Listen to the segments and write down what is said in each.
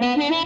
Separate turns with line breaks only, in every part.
I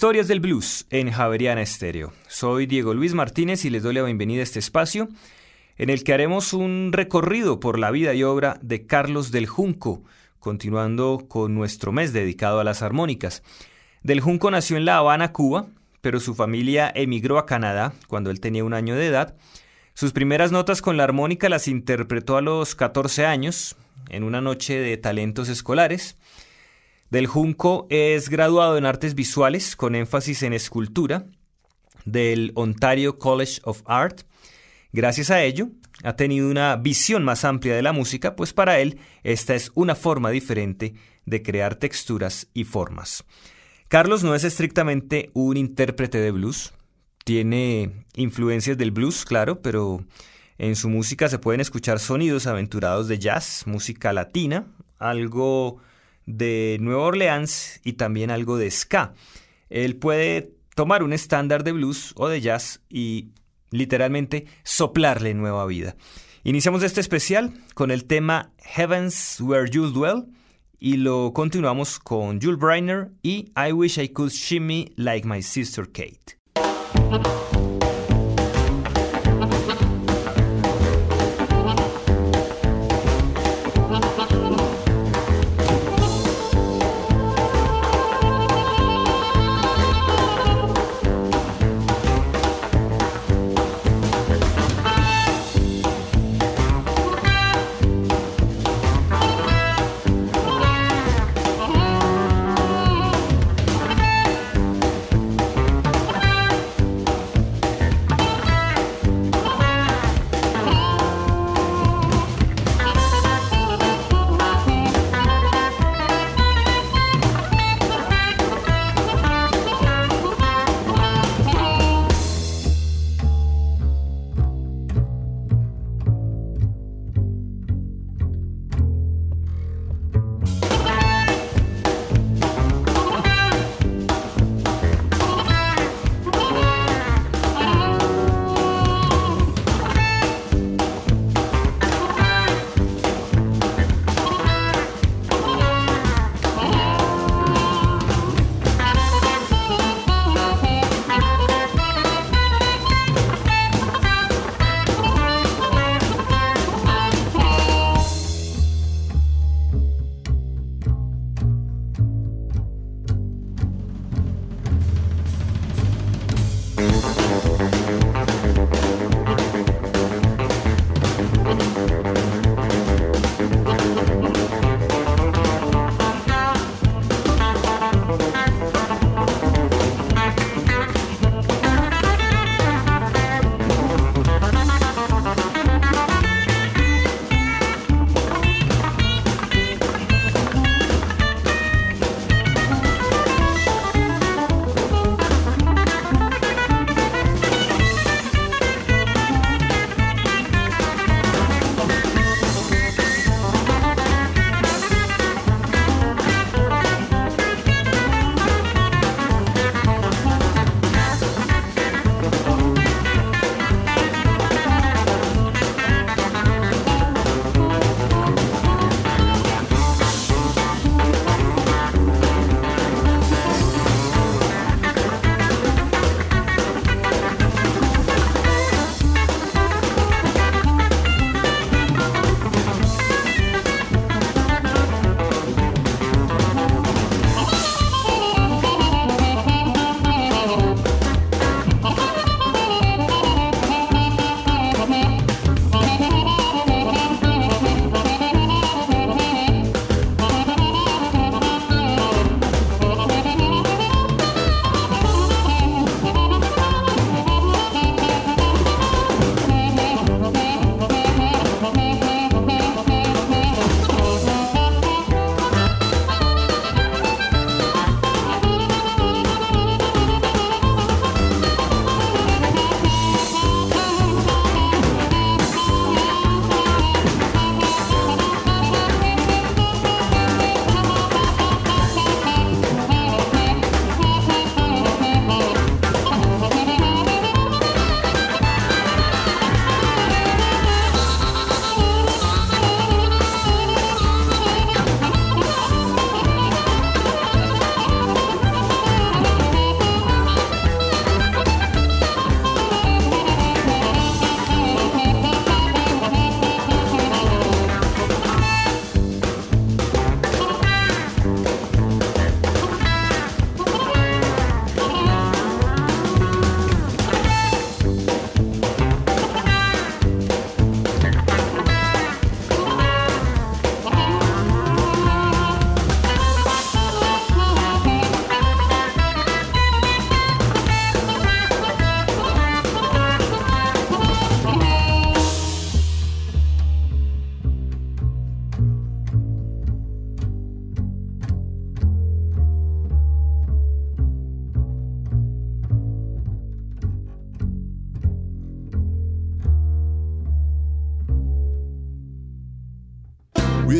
Historias del Blues en Javeriana Estéreo. Soy Diego Luis Martínez y les doy la bienvenida a este espacio en el que haremos un recorrido por la vida y obra de Carlos del Junco, continuando con nuestro mes dedicado a las armónicas. Del Junco nació en La Habana, Cuba, pero su familia emigró a Canadá cuando él tenía un año de edad. Sus primeras notas con la armónica las interpretó a los 14 años, en una noche de talentos escolares. Del Junco es graduado en artes visuales con énfasis en escultura del Ontario College of Art. Gracias a ello, ha tenido una visión más amplia de la música, pues para él esta es una forma diferente de crear texturas y formas. Carlos no es estrictamente un intérprete de blues, tiene influencias del blues, claro, pero en su música se pueden escuchar sonidos aventurados de jazz, música latina, algo de Nueva Orleans y también algo de ska. Él puede tomar un estándar de blues o de jazz y literalmente soplarle nueva vida. Iniciamos este especial con el tema Heavens Where You Dwell y lo continuamos con Jules Briner y I Wish I Could Shimmy Like My Sister Kate.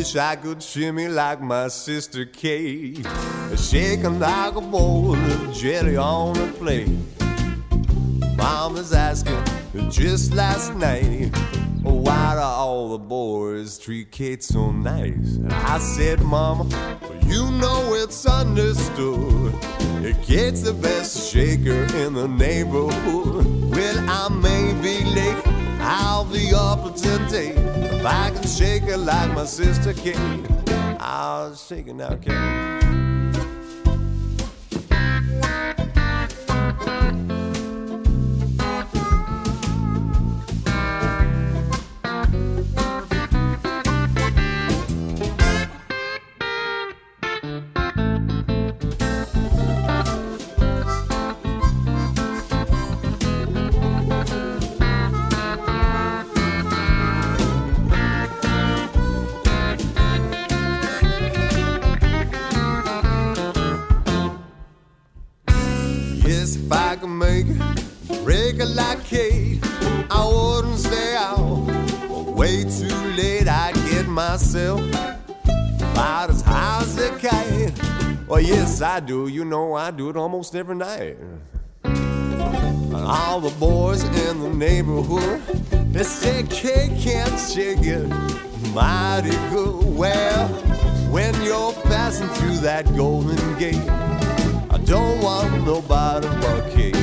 Wish I could shimmy like my sister Kate, shaking like a bowl of jelly on a plate. Mom Mama's asking just last night, oh, why do all the boys treat Kate so nice? And I said, Mama, you know it's understood. Kate's the best shaker in the neighborhood. Well, I may be late, I'll be up today. If I can shake it like my sister Kate, I'll shake her now, I do, you know I do it almost every night. All the boys in the neighborhood, they say Kate can't shake it mighty good. Well, when you're passing through that golden gate, I don't want nobody but Kate.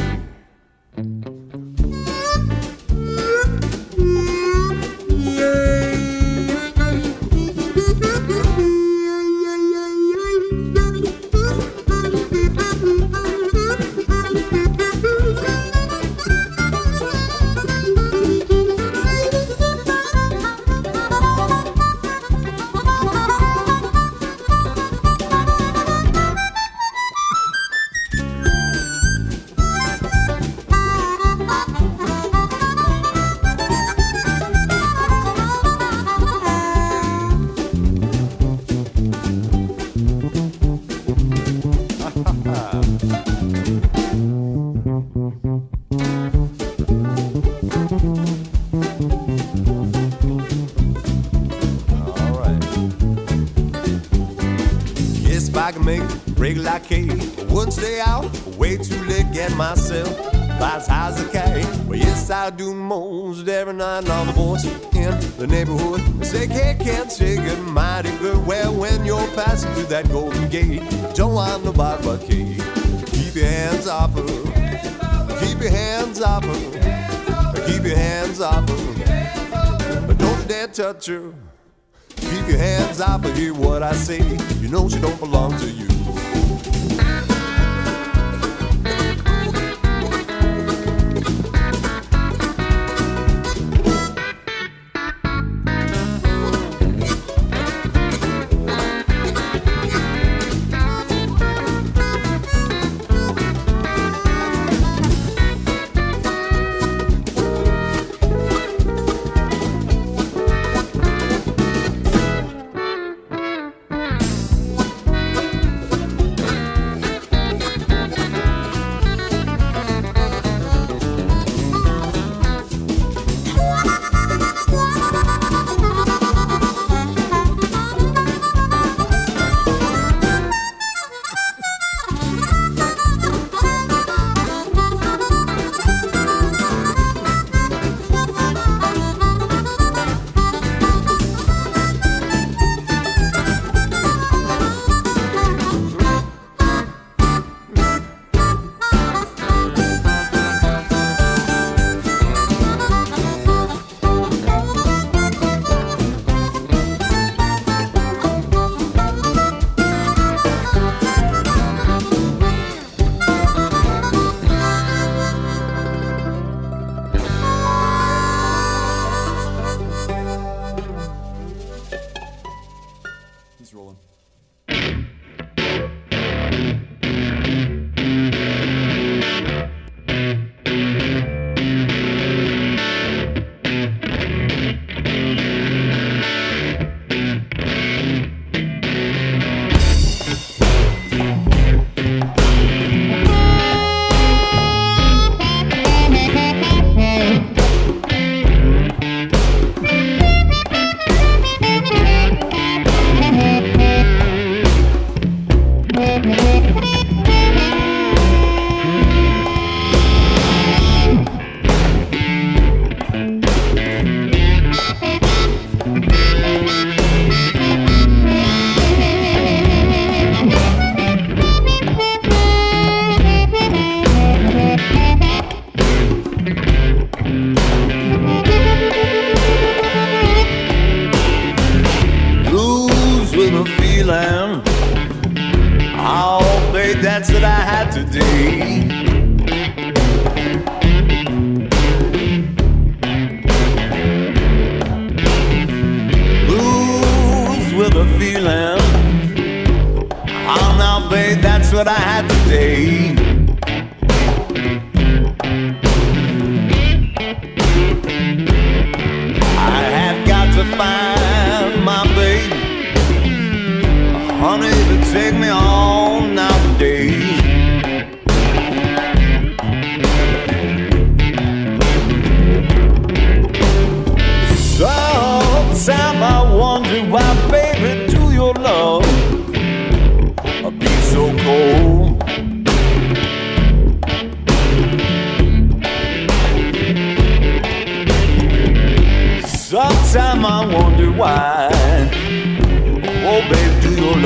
Touch. Keep your hands off her. Hear what I say. You know she don't belong to you.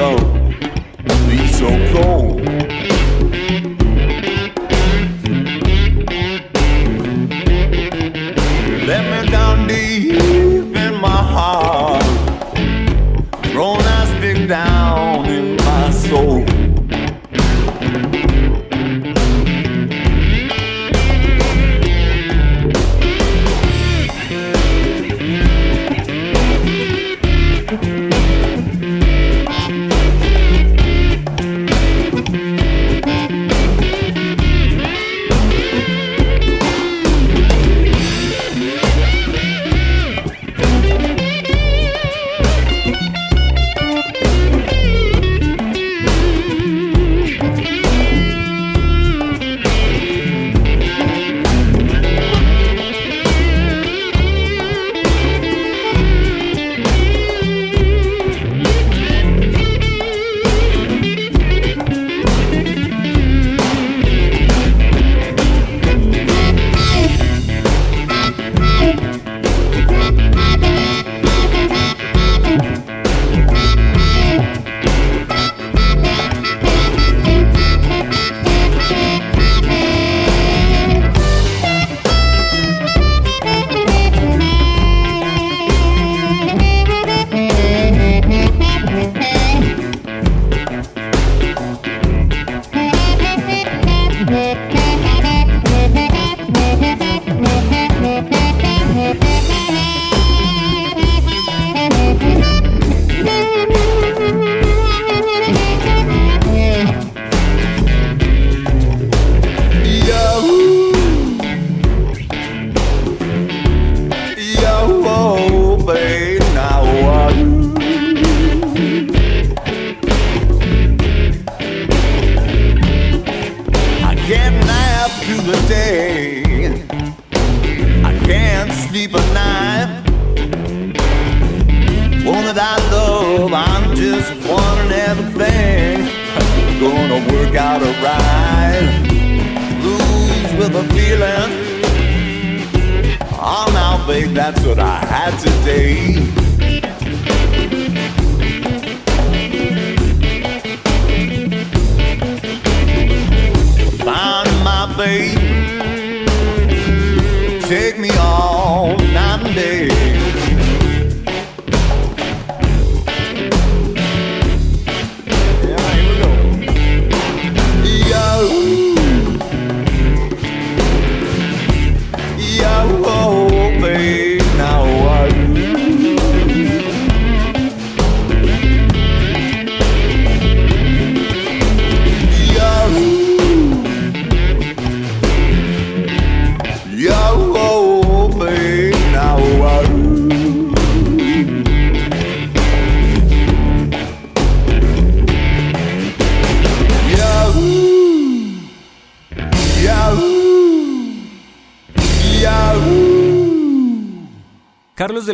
Love be so cold?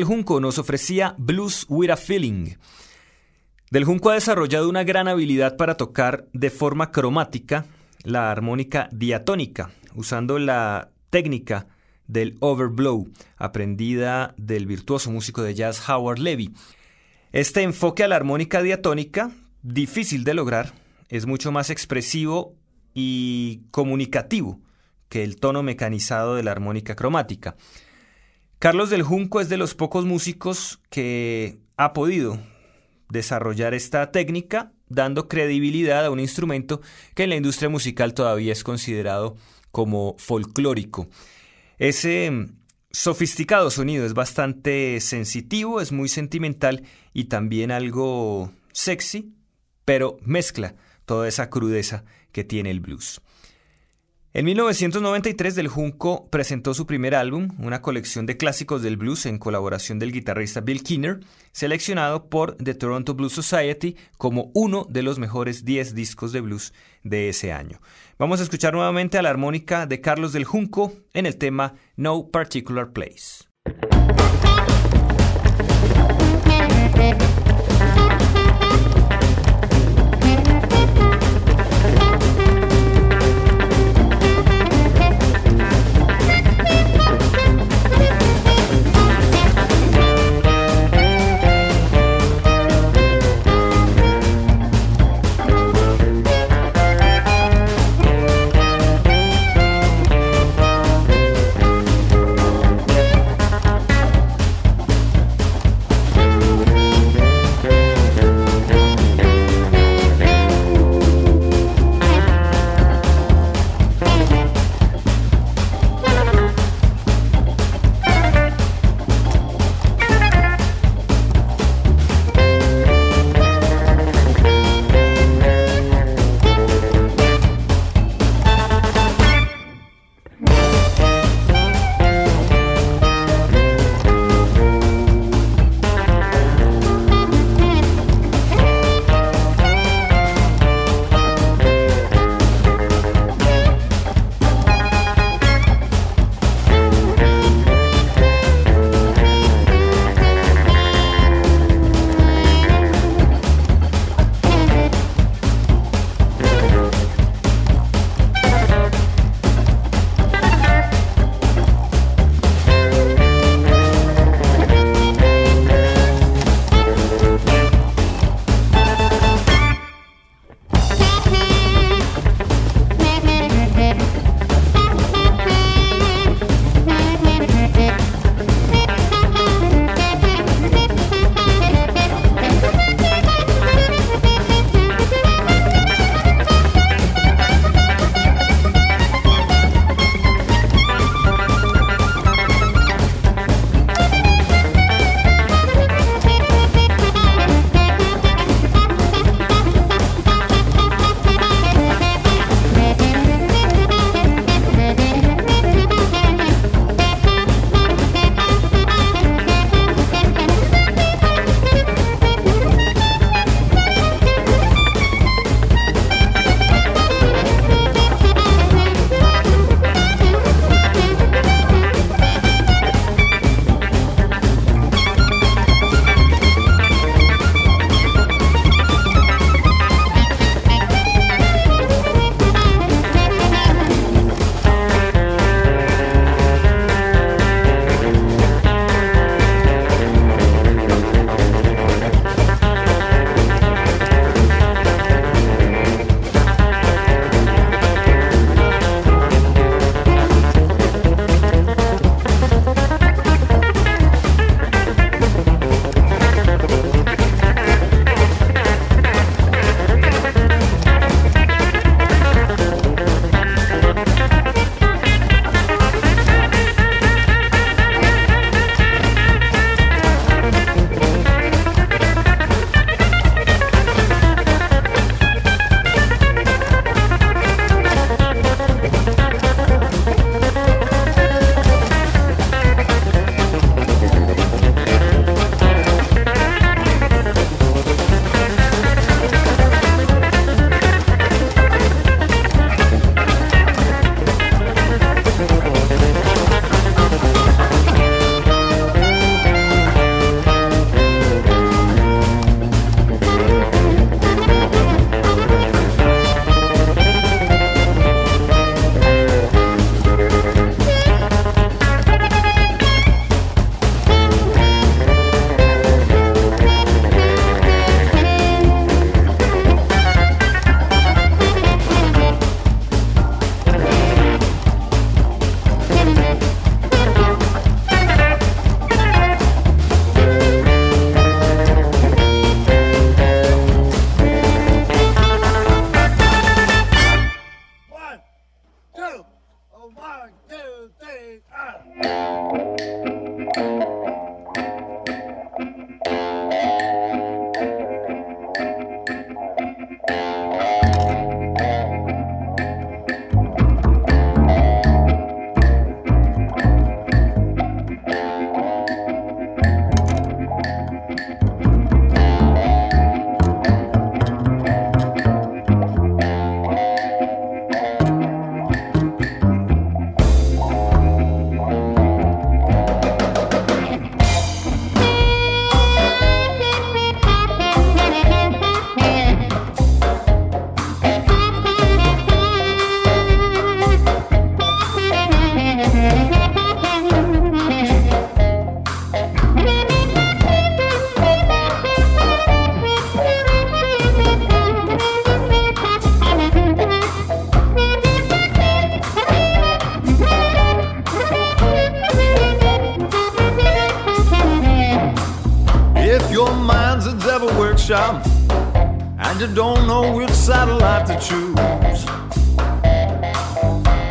Junco nos ofrecía Blues with a Feeling. Del Junco ha desarrollado una gran habilidad para tocar de forma cromática la armónica diatónica, usando la técnica del overblow, aprendida del virtuoso músico de jazz Howard Levy. Este enfoque a la armónica diatónica, difícil de lograr, es mucho más expresivo y comunicativo que el tono mecanizado de la armónica cromática. Carlos del Junco es de los pocos músicos que ha podido desarrollar esta técnica dando credibilidad a un instrumento que en la industria musical todavía es considerado como folclórico. Ese mm, sofisticado sonido es bastante sensitivo, es muy sentimental y también algo sexy, pero mezcla toda esa crudeza que tiene el blues. En 1993 Del Junco presentó su primer álbum, una colección de clásicos del blues en colaboración del guitarrista Bill Kinner, seleccionado por The Toronto Blues Society como uno de los mejores 10 discos de blues de ese año. Vamos a escuchar nuevamente a la armónica de Carlos Del Junco en el tema No Particular Place.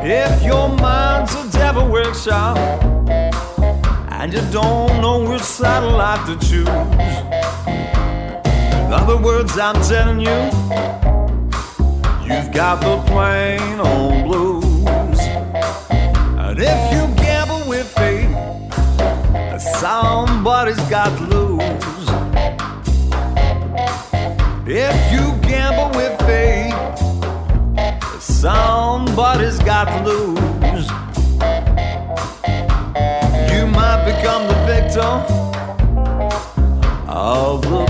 If your mind's a devil workshop and you don't know which satellite to choose. In other words, I'm telling you, you've got the plain old blues. And if you gamble with fate, somebody's got to lose. If you gamble with fate, somebody's got to lose. You might become the victim of the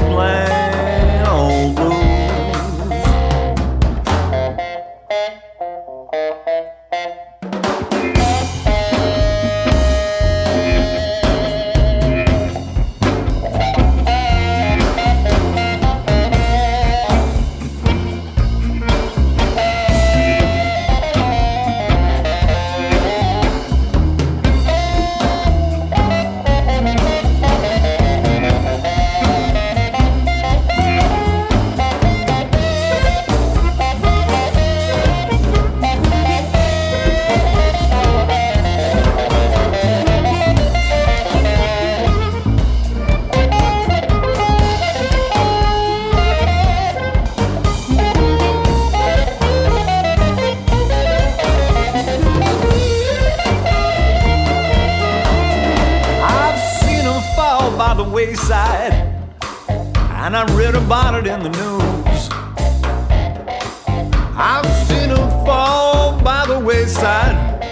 I've seen them fall by the wayside,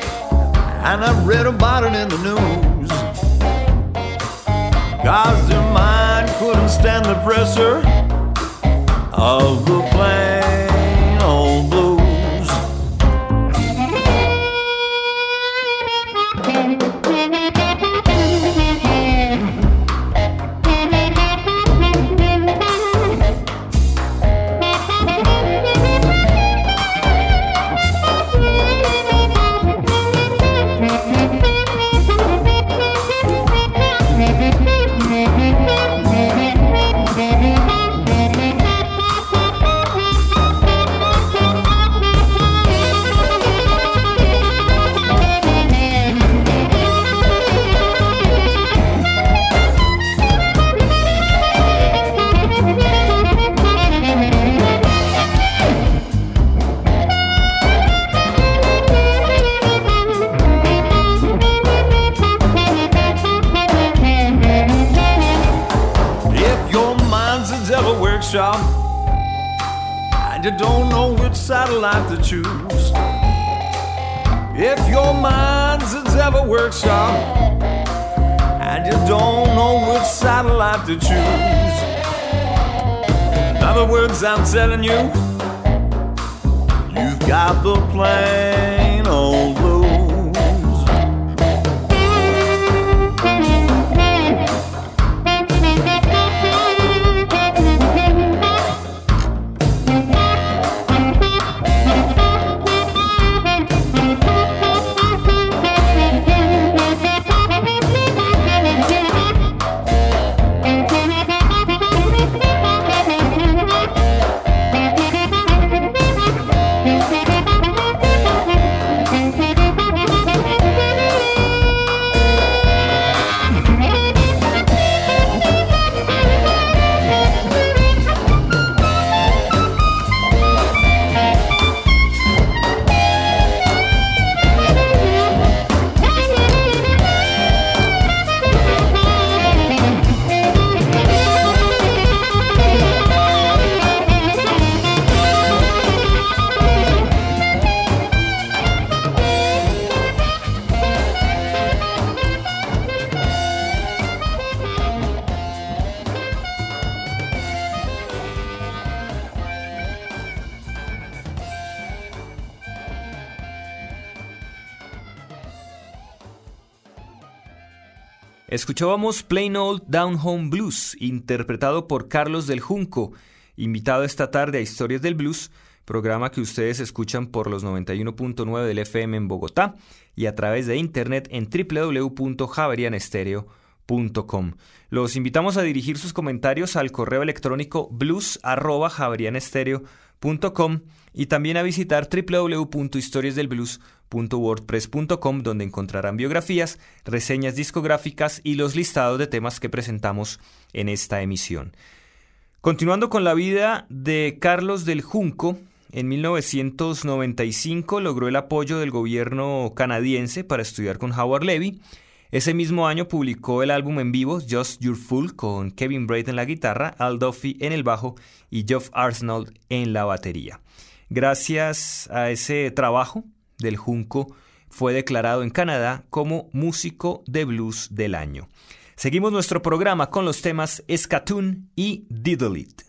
and I've read about it in the news. Cause their mind couldn't stand the pressure of the plain to choose. If your mind's a devil workshop and you don't know which satellite to choose. In other words, I'm telling you, you've got the plain old
Escuchábamos Plain Old Down Home Blues, interpretado por Carlos del Junco, invitado esta tarde a Historias del Blues, programa que ustedes escuchan por los 91.9 del FM en Bogotá y a través de internet en www.javerianestereo.com. Los invitamos a dirigir sus comentarios al correo electrónico blues.javerianestereo.com y también a visitar www.historiasdelblues.wordpress.com donde encontrarán biografías, reseñas discográficas y los listados de temas que presentamos en esta emisión. Continuando con la vida de Carlos del Junco, en 1995 logró el apoyo del gobierno canadiense para estudiar con Howard Levy ese mismo año publicó el álbum en vivo Just Your Fool con Kevin Braid en la guitarra, Al Duffy en el bajo y Geoff Arsenault en la batería. Gracias a ese trabajo del Junco fue declarado en Canadá como músico de blues del año. Seguimos nuestro programa con los temas Scatoon y Diddle It.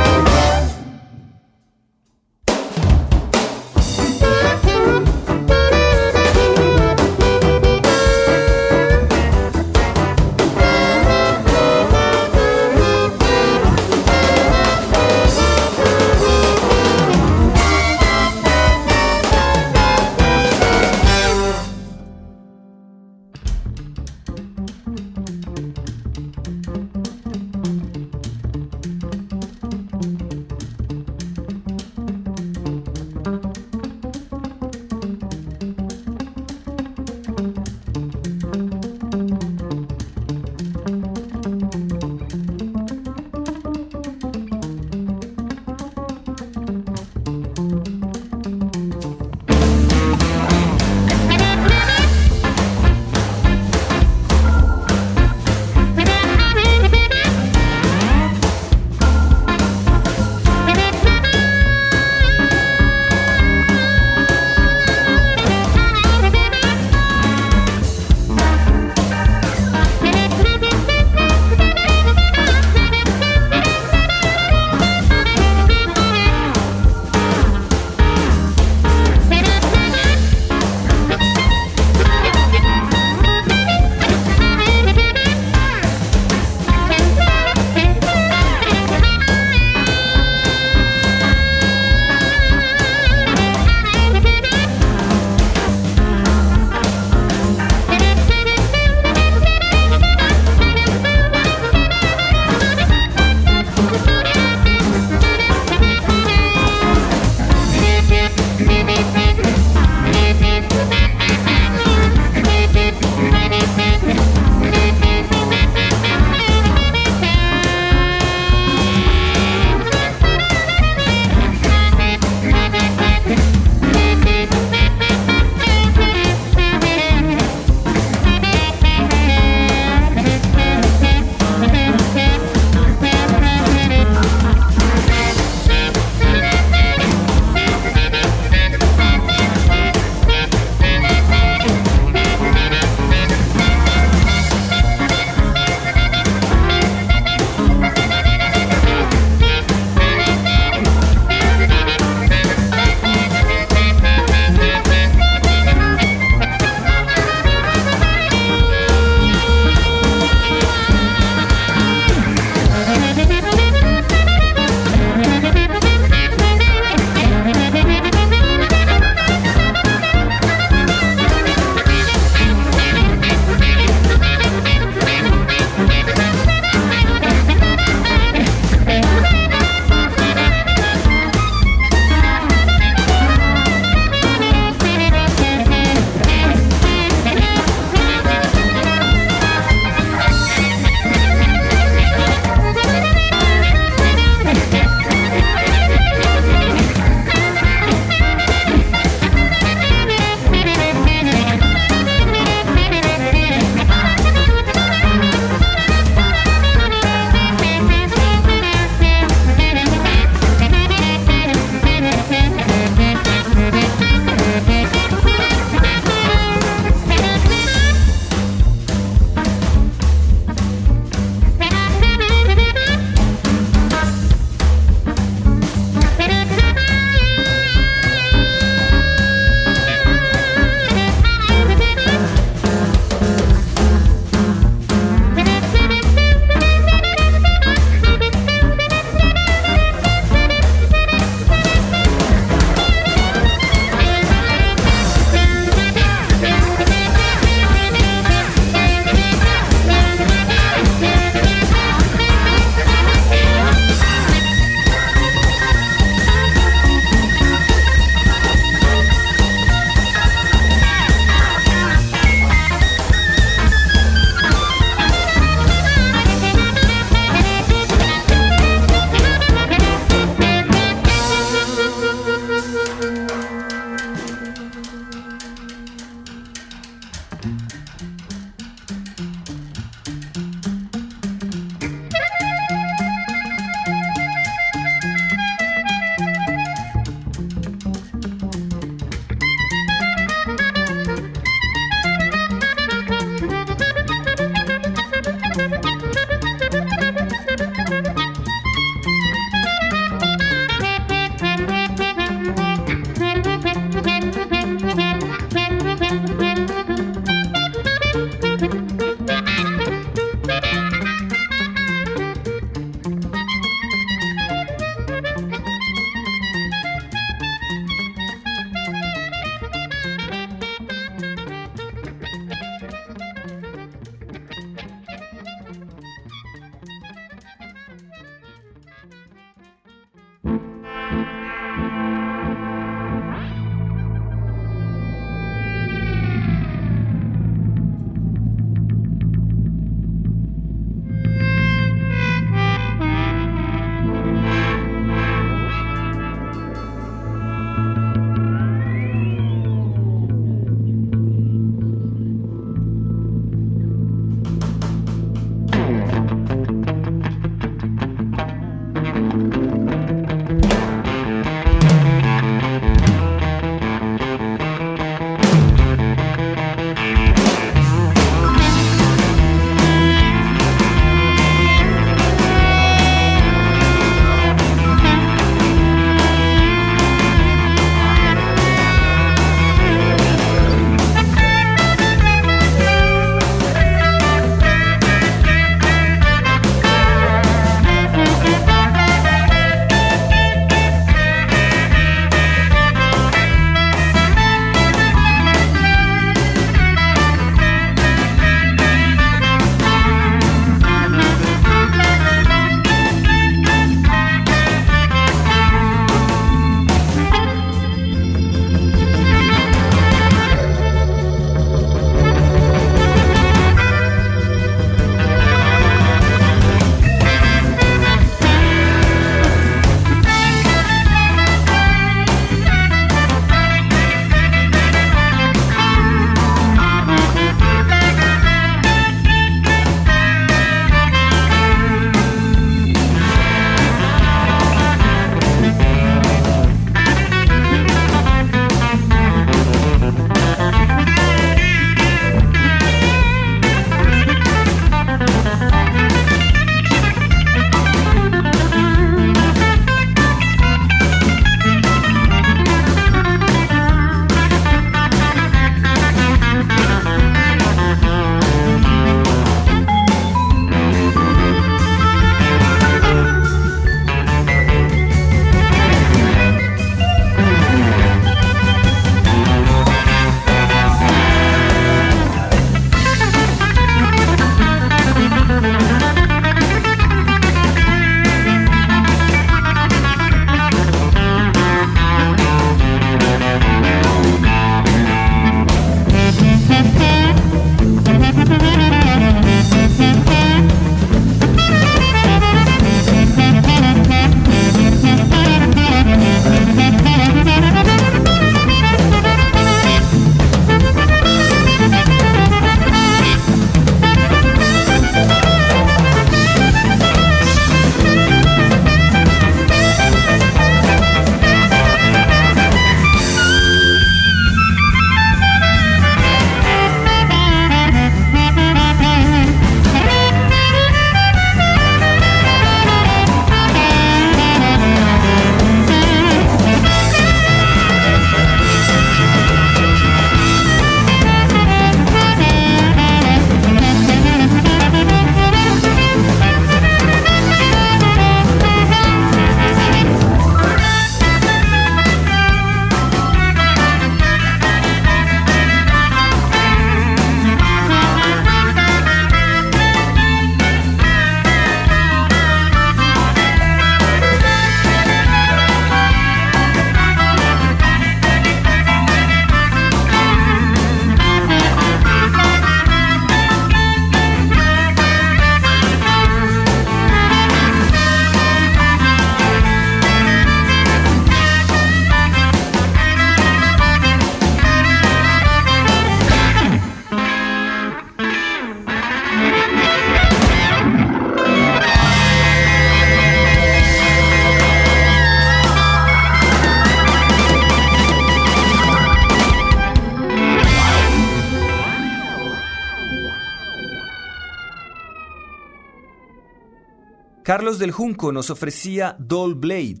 Carlos del Junco nos ofrecía Doll Blade.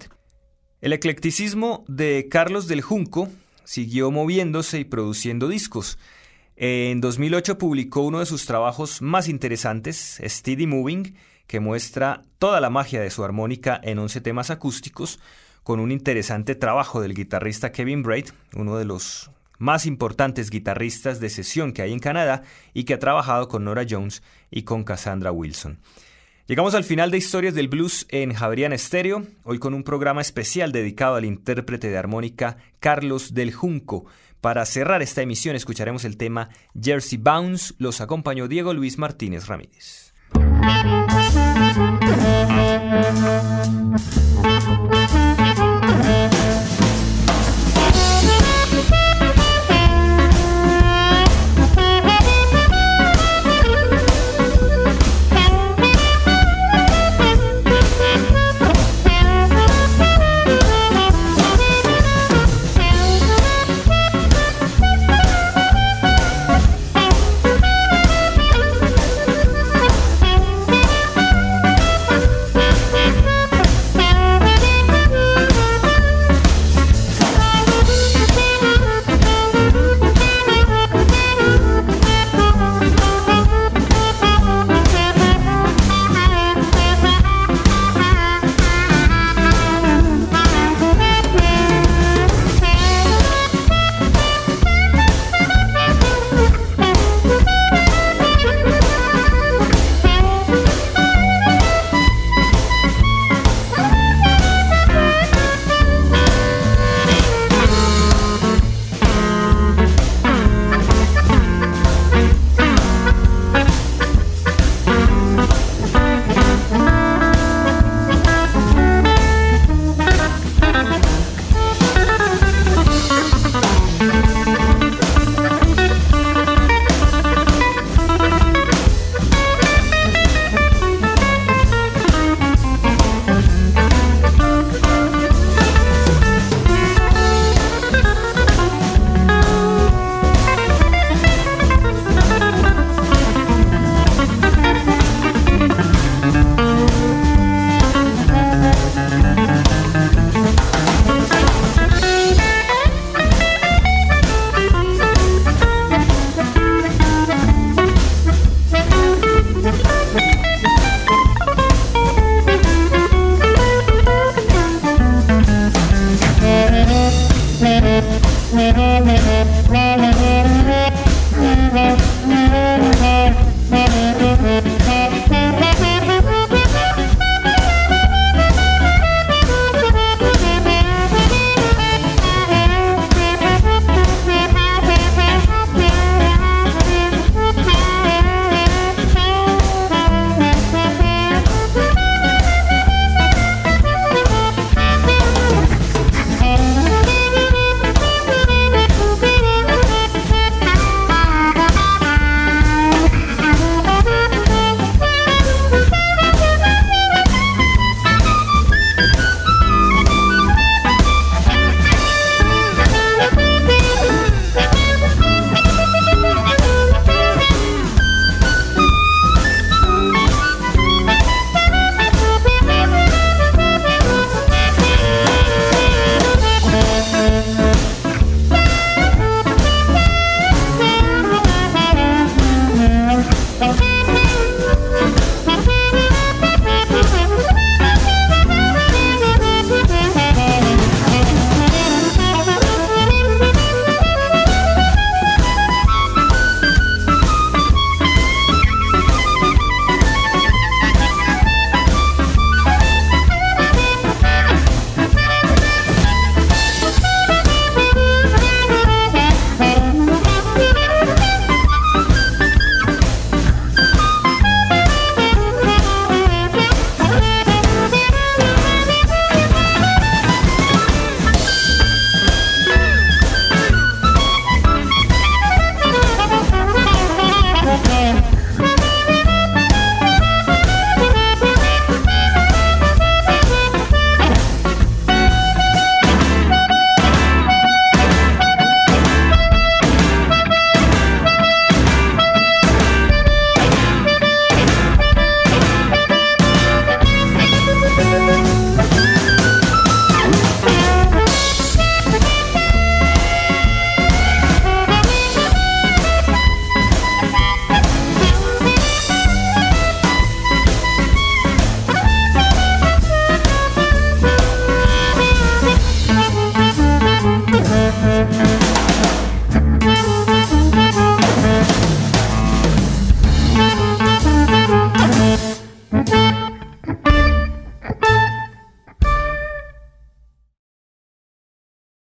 El eclecticismo de Carlos del Junco siguió moviéndose y produciendo discos. En 2008 publicó uno de sus trabajos más interesantes, Steady Moving, que muestra toda la magia de su armónica en 11 temas acústicos, con un interesante trabajo del guitarrista Kevin Braid, uno de los más importantes guitarristas de sesión que hay en Canadá y que ha trabajado con Nora Jones y con Cassandra Wilson. Llegamos al final de Historias del Blues en Javerian Estéreo, hoy con un programa especial dedicado al intérprete de armónica Carlos del Junco. Para cerrar esta emisión escucharemos el tema Jersey Bounce, los acompañó Diego Luis Martínez Ramírez.